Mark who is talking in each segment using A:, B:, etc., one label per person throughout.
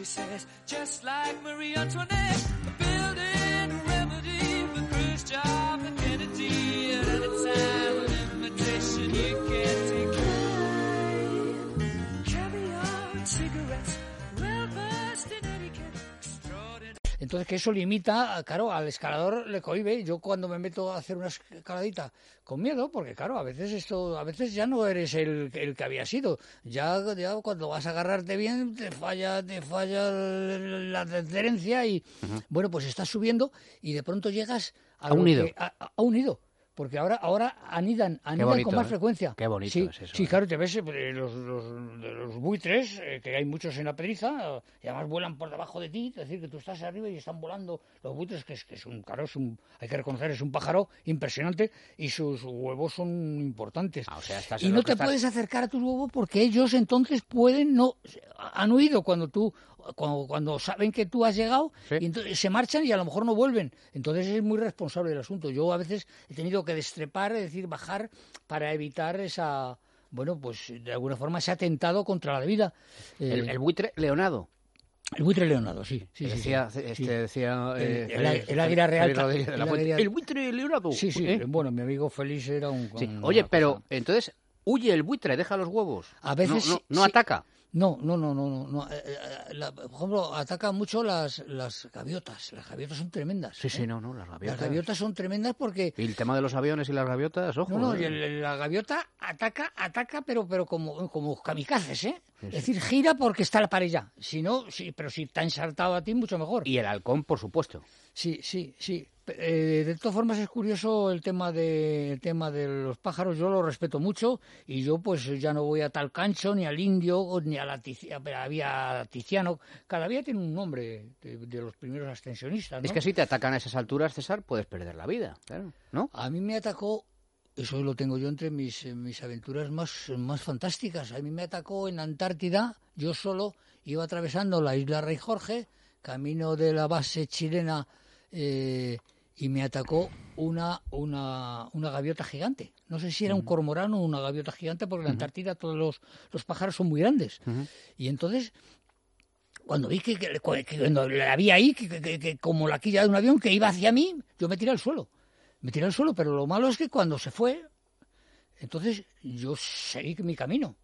A: she says, just like Marie Antoinette, building a remedy for Khrushchev
B: Entonces, que eso limita, claro, al escalador le cohibe. Yo cuando me meto a hacer una escaladita con miedo, porque claro, a veces esto, a veces ya no eres el, el que había sido. Ya, ya cuando vas a agarrarte bien, te falla, te falla la adherencia y, bueno, pues estás subiendo y de pronto llegas a,
C: A un nido.
B: que- a, a un nido. Porque ahora, ahora anidan, anidan
C: bonito,
B: con más
C: ¿eh?
B: frecuencia.
C: Qué bonito
B: sí,
C: es eso,
B: Sí,
C: ¿eh?
B: claro, te ves eh, los, los, buitres, eh, que hay muchos en la pedriza, y además vuelan por debajo de ti, es decir, que tú estás arriba y están volando los buitres, que es, que es un, claro, es un, hay que reconocer, es un pájaro impresionante y sus huevos son importantes.
C: Ah, o sea, estás
B: y no te
C: estás-
B: puedes acercar a tus huevos porque ellos entonces pueden, no, han huido cuando tú, cuando, cuando saben que tú has llegado,
C: Sí.
B: y entonces se marchan y a lo mejor no vuelven. Entonces es muy responsable el asunto. Yo a veces he tenido que destrepar, es decir, bajar para evitar esa, bueno, pues de alguna forma ese atentado contra la vida. Eh,
C: El, el buitre Leonado.
B: el buitre leonado, sí. sí, sí,
C: decía,
B: sí,
C: este
B: sí.
C: decía
B: El-
C: eh,
B: el-
C: Félix-
B: el águila real el
C: buitre Leonado.
B: Sí, sí.
C: ¿eh?
B: Bueno, mi amigo Félix era un...
C: Oye,
B: cosa-
C: pero entonces huye el buitre, deja los huevos.
B: A veces
C: no, no,
B: sí-
C: no
B: sí.
C: ataca.
B: No, no, no, no, no. no. Eh, eh, la- por ejemplo, atacan mucho las, las gaviotas. Las gaviotas son tremendas.
C: Sí,
B: ¿eh?
C: sí, no, no, las
B: Las
C: gaviotas.
B: gaviotas son tremendas porque
C: Y el tema de los aviones y las gaviotas, ojo.
B: No, no,
C: ¿eh?
B: y el- la gaviota ataca, ataca, pero, pero como, como kamikazes, ¿eh? Es decir, gira porque está la pared ya. Si no, sí, pero si está ensartado a ti, mucho mejor.
C: Y el halcón, por supuesto.
B: Sí, sí, sí. Eh, de todas formas es curioso el tema de el tema de los pájaros. Yo lo respeto mucho y yo pues ya no voy a tal cancho ni al indio ni a la había Tiziano. Cada día tiene un nombre de, de los primeros ascensionistas. ¿no?
C: Es que si te atacan a esas alturas, César, puedes perder la vida, claro, ¿no?
B: A mí me atacó, eso lo tengo yo entre mis, mis aventuras más, más fantásticas. A mí me atacó en Antártida, yo solo iba atravesando la isla Rey Jorge, camino de la base chilena, eh, y me atacó una, una, una gaviota gigante. No sé si era un cormorán o una gaviota gigante, porque en Antártida todos los, los pájaros son muy grandes. Y entonces cuando vi que, que- que cuando la vi ahí, que- que como la quilla de un avión que iba hacia mí, yo me tiré al suelo. Me tiré al suelo, pero lo malo es que cuando se fue, entonces yo seguí mi camino.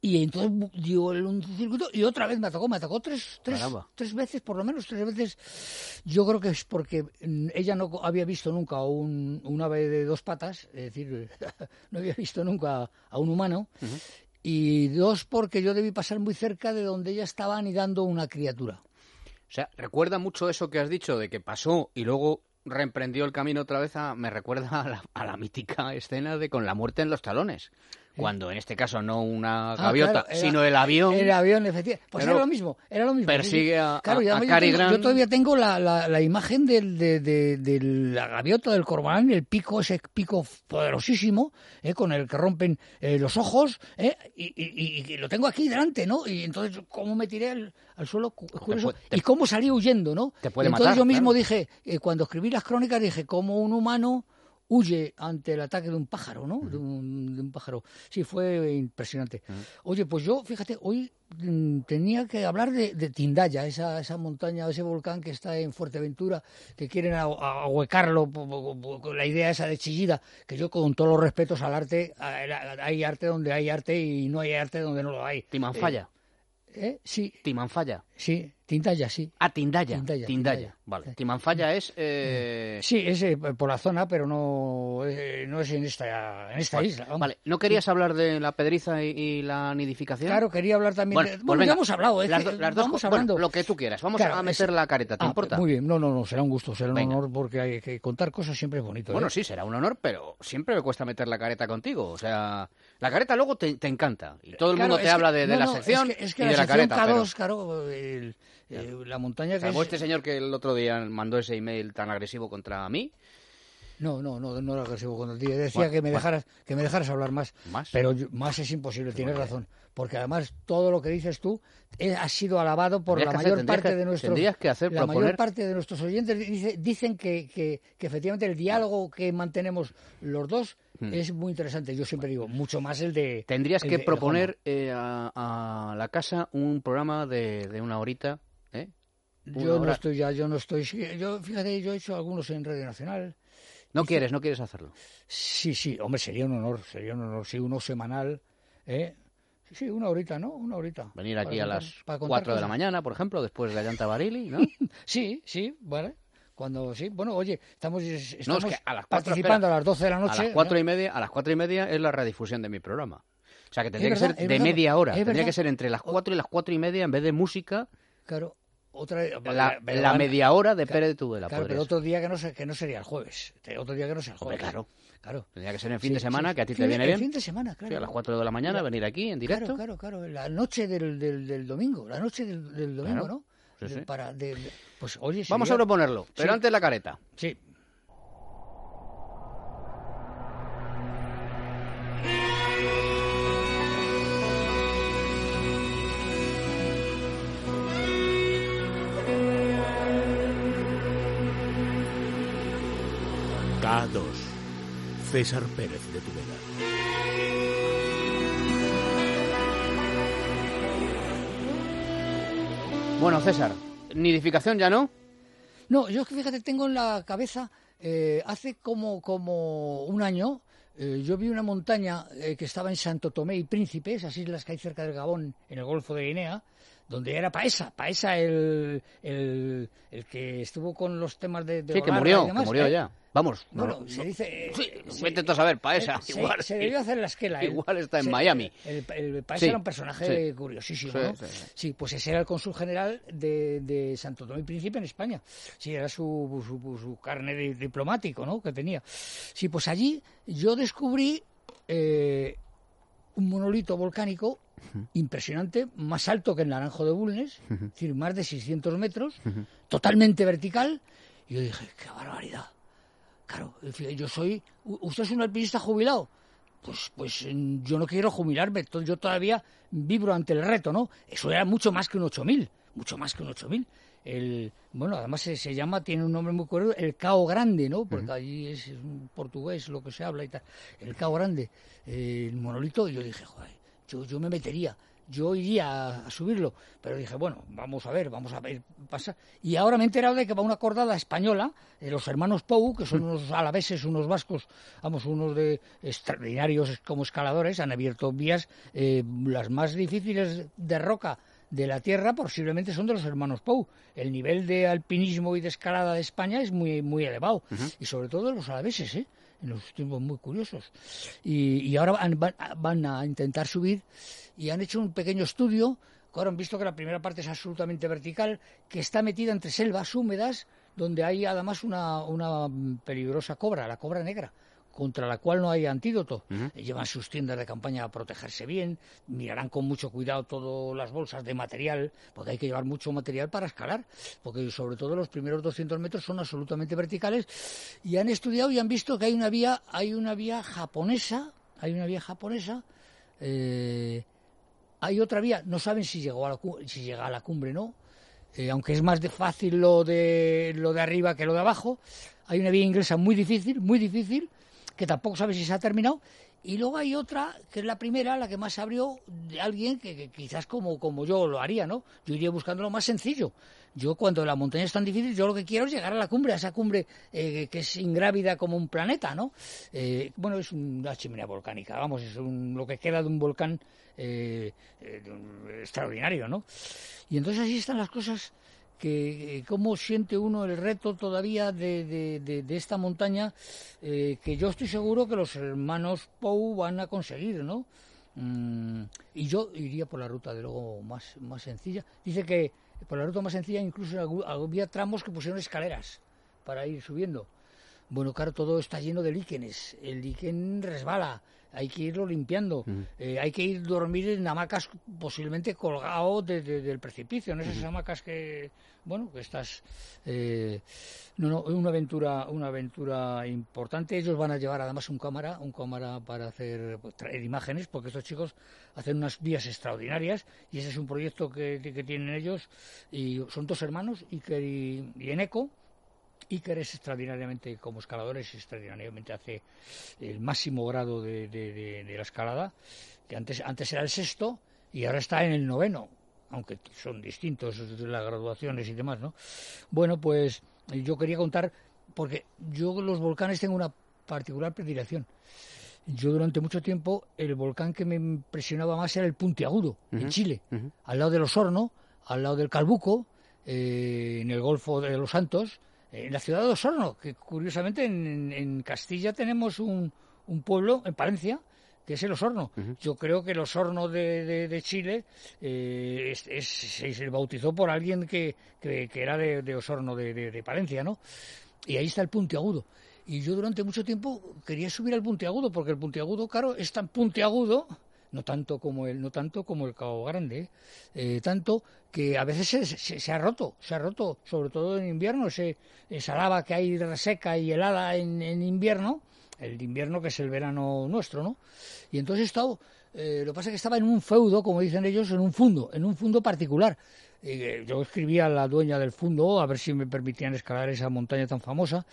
B: Y entonces dio el- un circuito y otra vez me atacó, me atacó tres, tres, tres veces, por lo menos tres veces. Yo creo que es porque mm, ella no había visto nunca un, un ave de dos patas, es decir, no había visto nunca a un humano. Y dos, porque yo debí pasar muy cerca de donde ella estaba anidando una criatura.
C: O sea, recuerda mucho eso que has dicho de que pasó y luego reemprendió el camino otra vez. A, me recuerda a la, a la mítica escena de con la muerte en los talones. Cuando en este caso no una
B: Ah,
C: gaviota,
B: claro, era-
C: sino el avión.
B: El avión, efectivamente. Pues era lo mismo, era lo mismo.
C: persigue a-
B: claro,
C: a-
B: yo
C: Cary
B: tengo-
C: Grant.
B: Yo todavía tengo la, la, la imagen del, de, de- de la gaviota del cormorán, el pico, ese pico poderosísimo, eh, con el que rompen eh, los ojos, eh, y, y- y- y lo tengo aquí delante, ¿no? Y entonces, ¿cómo me tiré al, al suelo? Cu- curioso.
C: puede- te-
B: y cómo salí huyendo, ¿no?
C: Te puede
B: entonces
C: matar,
B: yo mismo
C: claro.
B: dije, eh, cuando escribí las crónicas, dije, como un humano huye ante el ataque de un pájaro, ¿no? De, un, de un pájaro. Sí, fue impresionante. Oye, pues yo, fíjate, hoy mm, tenía que hablar de, de Tindaya, esa, esa montaña, ese volcán que está en Fuerteventura, que quieren ahuecarlo la idea esa de Chillida, que yo con todos los respetos al arte, a- hay arte donde hay arte y no hay arte donde no lo hay.
C: Timanfaya.
B: ¿Eh? Sí,
C: Timanfaya.
B: sí, Tindaya, sí.
C: Ah, Tindaya.
B: Tindaya,
C: Tindaya.
B: Tindaya.
C: Vale.
B: Sí.
C: Timanfaya es. eh,
B: Sí, es eh, por la zona, pero no, eh, no es en esta, en esta
C: vale.
B: isla. vamos.
C: Vale. ¿No querías hablar de la pedriza y, y la nidificación?
B: Claro, quería hablar también
C: Bueno,
B: de...
C: pues
B: Bueno,
C: venga,
B: ya hemos hablado,
C: las, do- las dos
B: vamos
C: bueno,
B: hablando...
C: lo que tú quieras. Vamos
B: Claro,
C: a meter
B: es-
C: la careta, ¿te
B: Ah,
C: importa?
B: Muy bien, no, no, no, será un gusto, será un
C: Venga.
B: honor porque hay que contar cosas siempre es bonito.
C: Bueno,
B: ¿eh?
C: sí, será un honor, pero siempre me cuesta meter la careta contigo. O sea, la careta luego te, te encanta. Y todo el
B: Claro,
C: mundo te
B: es que-
C: habla de, de
B: no,
C: la sección
B: es que, es que
C: y
B: la
C: de la careta. pero-
B: K2, claro, el- eh, la montaña que es...
C: este señor que el otro día mandó ese email tan agresivo contra mí.
B: No, no, no, no era agresivo cuando te decía
C: Bueno,
B: que me
C: bueno.
B: dejaras que me dejaras hablar más.
C: ¿Más?
B: Pero yo- más es imposible, tienes razón, porque además todo lo que dices tú eh, ha sido alabado por la
C: hacer-
B: mayor
C: tendrías
B: parte
C: que-
B: de nuestros
C: tendrías que hacer,
B: la mayor
C: proponer-
B: parte de nuestros oyentes dice- dicen que, que, que efectivamente el diálogo que mantenemos los dos es muy interesante. Yo siempre digo, mucho más el de...
C: Tendrías
B: el
C: que
B: de-
C: proponer eh, a, a la casa un programa de, de una horita, ¿eh?
B: Yo no estoy ya, yo no estoy... Yo, fíjate, yo he hecho algunos en Radio Nacional.
C: No quieres, no quieres hacerlo.
B: Sí, sí, hombre, sería un honor, sería un honor. Sí, uno semanal, ¿eh? Sí, sí, una horita, ¿no? Una horita.
C: Venir aquí a
B: contar-
C: las
B: para contar
C: 4 de la mañana, por ejemplo, después de Allanta Barili, ¿no?
B: Sí, sí, vale. Cuando sí, bueno, oye, estamos, estamos
C: que a las cuatro,
B: participando
C: espera.
B: a las 12 de la
C: A
B: noche.
C: las cuatro
B: ¿no?
C: y media, a las cuatro y media es la redifusión de mi programa. O sea que tendría
B: verdad,
C: que ser de
B: verdad,
C: media hora. Tendría
B: verdad.
C: que ser entre las cuatro y las cuatro y media en vez de música,
B: Claro, otra
C: la, la media hora de Pérez de Tudela.
B: Claro, pero otro día que no, que no sería el jueves. Otro día que no sea el
C: Hombre,
B: jueves.
C: claro.
B: Claro.
C: Tendría que ser en fin
B: Sí,
C: de semana,
B: sí.
C: que a ti
B: Fin
C: te viene
B: el
C: bien.
B: fin de semana, claro.
C: Sí, a las 4 de la mañana, venir aquí en directo.
B: Claro, claro, claro. La noche del, del, del domingo. La noche del, del domingo,
C: Claro.
B: ¿no? De-. Para, de- pues oye,
C: Vamos a
B: sería-
C: proponerlo, pero antes la careta.
B: Sí.
D: K2. César Pérez de Tudela.
C: Bueno, César, nidificación ya no.
B: No, yo es que fíjate, tengo en la cabeza, eh, hace como, como un año, eh, yo vi una montaña eh, que estaba en Santo Tomé y Príncipe, esas islas que hay cerca del Gabón, en el Golfo de Guinea, donde era Paesa, Paesa el, el, el que estuvo con los temas de, de
C: Sí, que murió,
B: y
C: que murió
B: ¿eh?
C: ya. Vamos. no,
B: Bueno,
C: no,
B: se dice...
C: Sí,
B: se-
C: vete a saber, Paesa,
B: eh, se,
C: igual.
B: se debió hacer la esquela. el-
C: Igual está en
B: se-
C: Miami.
B: El, el Paesa
C: Sí,
B: era un personaje
C: sí.
B: curiosísimo,
C: Sí,
B: ¿no?
C: sí,
B: pues ese era el cónsul general de, de Santo Tomé y Príncipe en España. Sí, era su, su, su carne de diplomático, ¿no? Que tenía. Sí, pues allí yo descubrí eh, un monolito volcánico impresionante, más alto que el Naranjo de Bulnes, es decir, más de 600 metros, totalmente vertical. Y yo dije, qué barbaridad. Claro, yo soy. ¿Usted es un alpinista jubilado? Pues, pues yo no quiero jubilarme, yo todavía vibro ante el reto, ¿no? Eso era mucho más que un 8000, mucho más que un 8000. El, bueno, además se, se llama, tiene un nombre muy curioso, el Cao Grande, ¿no? Porque allí es, un portugués lo que se habla y tal. El Cao Grande, eh, el monolito, y yo dije, joder, yo, yo me metería, yo iría a, a subirlo, pero dije, bueno, vamos a ver, vamos a ver, pasa. Y ahora me he enterado de que va una cordada española, de los hermanos Pou, que son unos alaveses, unos vascos, vamos, unos de extraordinarios como escaladores, han abierto vías, eh, las más difíciles de roca de la tierra posiblemente son de los hermanos Pou. El nivel de alpinismo y de escalada de España es muy muy elevado y sobre todo de los alaveses, ¿eh? En los tiempos muy curiosos. Y, y ahora van, van- van a intentar subir y han hecho un pequeño estudio. Ahora han visto que la primera parte es absolutamente vertical, que está metida entre selvas húmedas, donde hay además una, una peligrosa cobra, la cobra negra, contra la cual no hay antídoto. Llevan sus tiendas de campaña a protegerse bien, mirarán con mucho cuidado todas las bolsas de material, porque hay que llevar mucho material para escalar, porque sobre todo los primeros 200 metros son absolutamente verticales, y han estudiado y han visto que hay una vía, hay una vía japonesa, hay una vía japonesa, eh, hay otra vía, no saben si llegó a la, si llega a la cumbre, ¿no? Eh, aunque es más de fácil lo de lo de arriba que lo de abajo, hay una vía inglesa muy difícil, muy difícil, que tampoco sabe si se ha terminado. Y luego hay otra, que es la primera, la que más se abrió, de alguien que, quizás como, como yo lo haría, ¿no? Yo iría buscando lo más sencillo. Yo cuando la montaña es tan difícil, yo lo que quiero es llegar a la cumbre, a esa cumbre eh, que es ingrávida como un planeta, ¿no? Eh, bueno, es una chimenea volcánica, vamos, es un- lo que queda de un volcán eh, eh, extraordinario, ¿no? Y entonces así están las cosas que eh, cómo siente uno el reto todavía de, de- de- esta montaña eh, que yo estoy seguro que los hermanos Pou van a conseguir, ¿no? Mm, y yo iría por la ruta de luego más, más sencilla. Dice que por la ruta más sencilla incluso había tramos que pusieron escaleras para ir subiendo. Bueno, claro, todo está lleno de líquenes. El líquen resbala. Hay que irlo limpiando. Eh, hay que ir dormir en hamacas posiblemente colgado de- de- del precipicio. En esas hamacas que, bueno, que estás... eh, no, no, una aventura, una aventura importante. Ellos van a llevar además un cámara, un cámara para hacer pues, traer imágenes, porque estos chicos hacen unas vías extraordinarias y ese es un proyecto que, que tienen ellos y son dos hermanos, Iker y, y Eneco, Iker es extraordinariamente, como escalador, es extraordinariamente hace el máximo grado de, de- de- de la escalada, que antes, antes era el sexto y ahora está en el noveno, aunque son distintos las graduaciones y demás, ¿no? Bueno, pues yo quería contar, porque yo los volcanes tengo una particular predilección. Yo durante mucho tiempo el volcán que me impresionaba más era el Puntiagudo, en Chile, al lado del Osorno, al lado del Calbuco, eh, en el Golfo de los Santos, en la ciudad de Osorno, que curiosamente en, Castilla tenemos un, un pueblo, en Palencia, que es el Osorno. Yo creo que el Osorno de, de- de Chile eh, es- es- se, bautizó por alguien que, que- que era de, de Osorno de Palencia, ¿no? Y ahí está el puntiagudo. Y yo durante mucho tiempo quería subir al puntiagudo, porque el puntiagudo, claro, es tan puntiagudo, no tanto como el, no tanto como el Cabo Grande, ¿eh? Tanto que a veces se, se- se ha roto, se ha roto, sobre todo en invierno, ese, esa lava que hay reseca y helada en, en invierno, el invierno que es el verano nuestro, ¿no? Y entonces he estado, eh, lo que pasa es que estaba en un feudo, como dicen ellos, en un fundo, en un fundo particular. Eh, yo escribí a la dueña del fundo a ver si me permitían escalar esa montaña tan famosa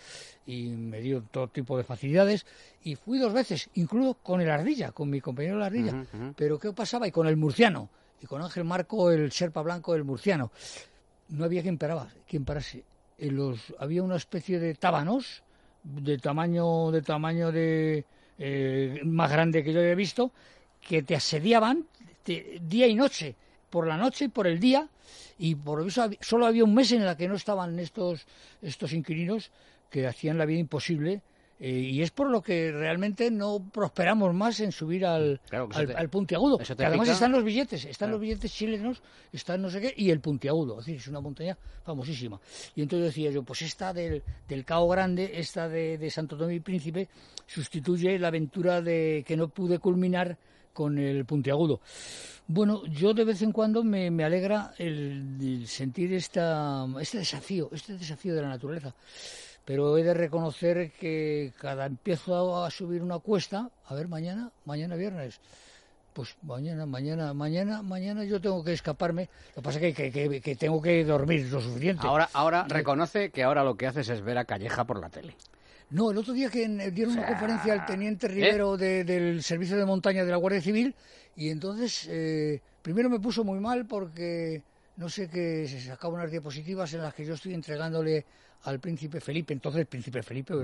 B: y me dio todo tipo de facilidades y fui dos veces, incluso con el Ardilla, con mi compañero el Ardilla. Pero ¿qué pasaba? Y con el Murciano, y con Ángel Marco, el Serpa Blanco del Murciano. No había quien paraba, quien parase. En los, había una especie de tábanos de tamaño de tamaño de eh, más grande que yo había visto que te asediaban te- día y noche por la noche y por el día y por eso solo había un mes en el que no estaban estos estos inquilinos que hacían la vida imposible eh, y es por lo que realmente no prosperamos más en subir al,
C: Claro,
B: al,
C: te-
B: al puntiagudo. Que además están los billetes, están
C: Claro.
B: los billetes chilenos, están no sé qué, y el puntiagudo. Es decir, es una montaña famosísima. Y entonces decía yo, pues esta del, del Cabo Grande, esta de, de Santo Tomé y Príncipe, sustituye la aventura de que no pude culminar con el puntiagudo. Bueno, yo de vez en cuando me, me alegra el, el sentir esta, este desafío, este desafío de la naturaleza. Pero he de reconocer que cada empiezo a subir una cuesta, a ver, mañana, mañana viernes, pues mañana, mañana, mañana, mañana yo tengo que escaparme. Lo que pasa es que, que, que- que tengo que dormir lo suficiente.
C: Ahora, ahora reconoce que ahora lo que haces es ver a Calleja por la tele.
B: No, el otro día que en- dieron una
C: O sea,
B: conferencia al teniente Rivero de- del Servicio de Montaña de la Guardia Civil y entonces eh, primero me puso muy mal porque no sé que se sacaban unas diapositivas en las que yo estoy entregándole al príncipe Felipe, entonces el príncipe Felipe,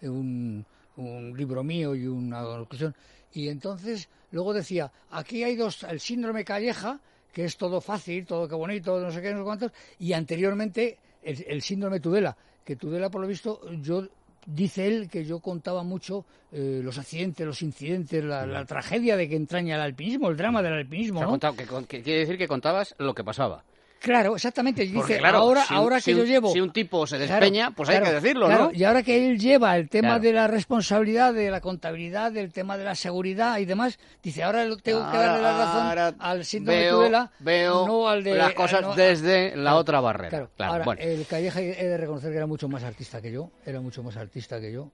B: eh, un, un libro mío y una conclusión. Y entonces luego decía, aquí hay dos, el síndrome Calleja, que es todo fácil, todo que bonito, no sé qué, no sé cuántos, y anteriormente el, el síndrome Tudela, que Tudela por lo visto yo dice él que yo contaba mucho eh, los accidentes, los incidentes, la, la tragedia de que entraña el alpinismo, el drama del alpinismo,
C: O sea,
B: ¿no?
C: que quiere decir que contabas lo que pasaba.
B: Claro, exactamente. Dice,
C: Porque, claro,
B: ahora,
C: si un-
B: ahora
C: si
B: que yo llevo...
C: si un tipo se
B: Claro,
C: despeña, pues hay que decirlo, ¿no?
B: Y ahora que él lleva el tema de la responsabilidad, de la contabilidad, del tema de la seguridad y demás, dice, ahora tengo que darle la razón al síndrome de
C: veo,
B: Tudela,
C: veo
B: no al de...
C: las cosas
B: no-
C: desde la otra barrera.
B: Claro,
C: Claro,
B: ahora,
C: bueno.
B: el Calleja he de reconocer que era mucho más artista que yo, era mucho más artista que yo.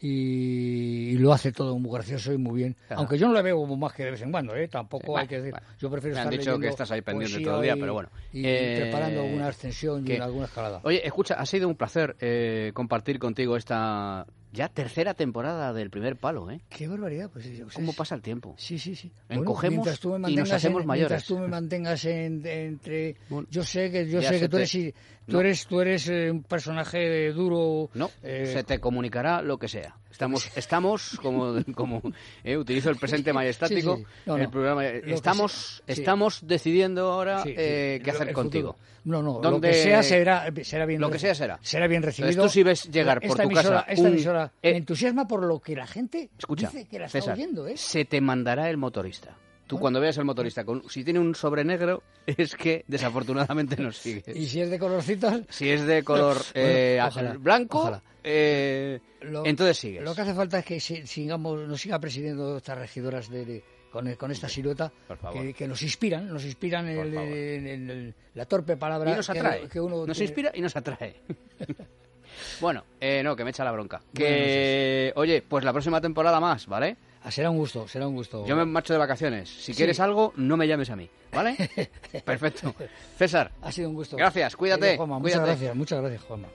B: Y, y lo hace todo muy gracioso y muy bien.
C: Claro.
B: Aunque yo no le veo más que de vez en cuando, ¿eh? tampoco
C: Bueno,
B: hay que decir.
C: bueno.
B: Yo prefiero
C: Me han
B: estar
C: dicho que estás ahí pendiente
B: poesía
C: todo el día,
B: y-
C: pero bueno.
B: Y
C: Eh,
B: preparando alguna ascensión y
C: que-
B: alguna escalada.
C: Oye, escucha, ha sido un placer eh, compartir contigo esta ya tercera temporada del primer palo, ¿eh?
B: Qué barbaridad, pues pues
C: ¿Cómo pasa el tiempo?
B: Sí, sí, sí.
C: Encogemos
B: me
C: y nos hacemos
B: en-
C: mayores.
B: Mientras tú me mantengas en- entre...
C: Bueno,
B: yo sé que yo sé que tú
C: te-
B: eres, tú
C: No.
B: eres, tú eres eh, un personaje duro.
C: No,
B: eh,
C: se te comunicará lo que sea. Estamos, estamos como, como eh, utilizo el presente majestático,
B: Sí, sí, sí. No,
C: el
B: no.
C: programa.
B: Lo
C: Estamos,
B: sí.
C: estamos decidiendo ahora eh, qué
B: Lo-
C: hacer contigo.
B: No, no, lo
C: ¿Dónde-
B: que sea será, será bien
C: Lo que sea será.
B: Será bien recibido.
C: Entonces, tú si ves llegar por
B: esta
C: tu
B: emisora,
C: casa
B: Esta
C: un-
B: emisora
C: eh,
B: me entusiasma por lo que la gente
C: Escucha,
B: dice que la está
C: César,
B: oyendo, ¿eh?
C: se te mandará el motorista. Tú cuando veas el motorista, con, si tiene un sobre negro, es que desafortunadamente nos sigue.
B: Y si es de colorcitos,
C: Si es de color eh,
B: ojalá,
C: blanco,
B: ojalá.
C: eh,
B: Lo-
C: entonces sigues.
B: Lo que hace falta es que si- sigamos, nos siga presidiendo estas regidoras de, de- con, con esta silueta que, que nos inspiran, nos inspiran en, el-
C: favor.
B: en- en el- la torpe palabra
C: y nos
B: que-
C: atrae.
B: que, uno
C: nos
B: tiene.
C: inspira y nos atrae. bueno, eh, no, que me echa la bronca. Que, oye, pues la próxima temporada más, ¿vale?
B: Ah, será un gusto, será un gusto.
C: Yo me marcho de vacaciones. Si
B: Sí.
C: quieres algo, no me llames a mí, ¿vale? Perfecto. César,
B: Ha sido un gusto.
C: Gracias, cuídate,
B: Querido Juanma,
C: cuídate.
B: Muchas gracias, muchas gracias, Juanma.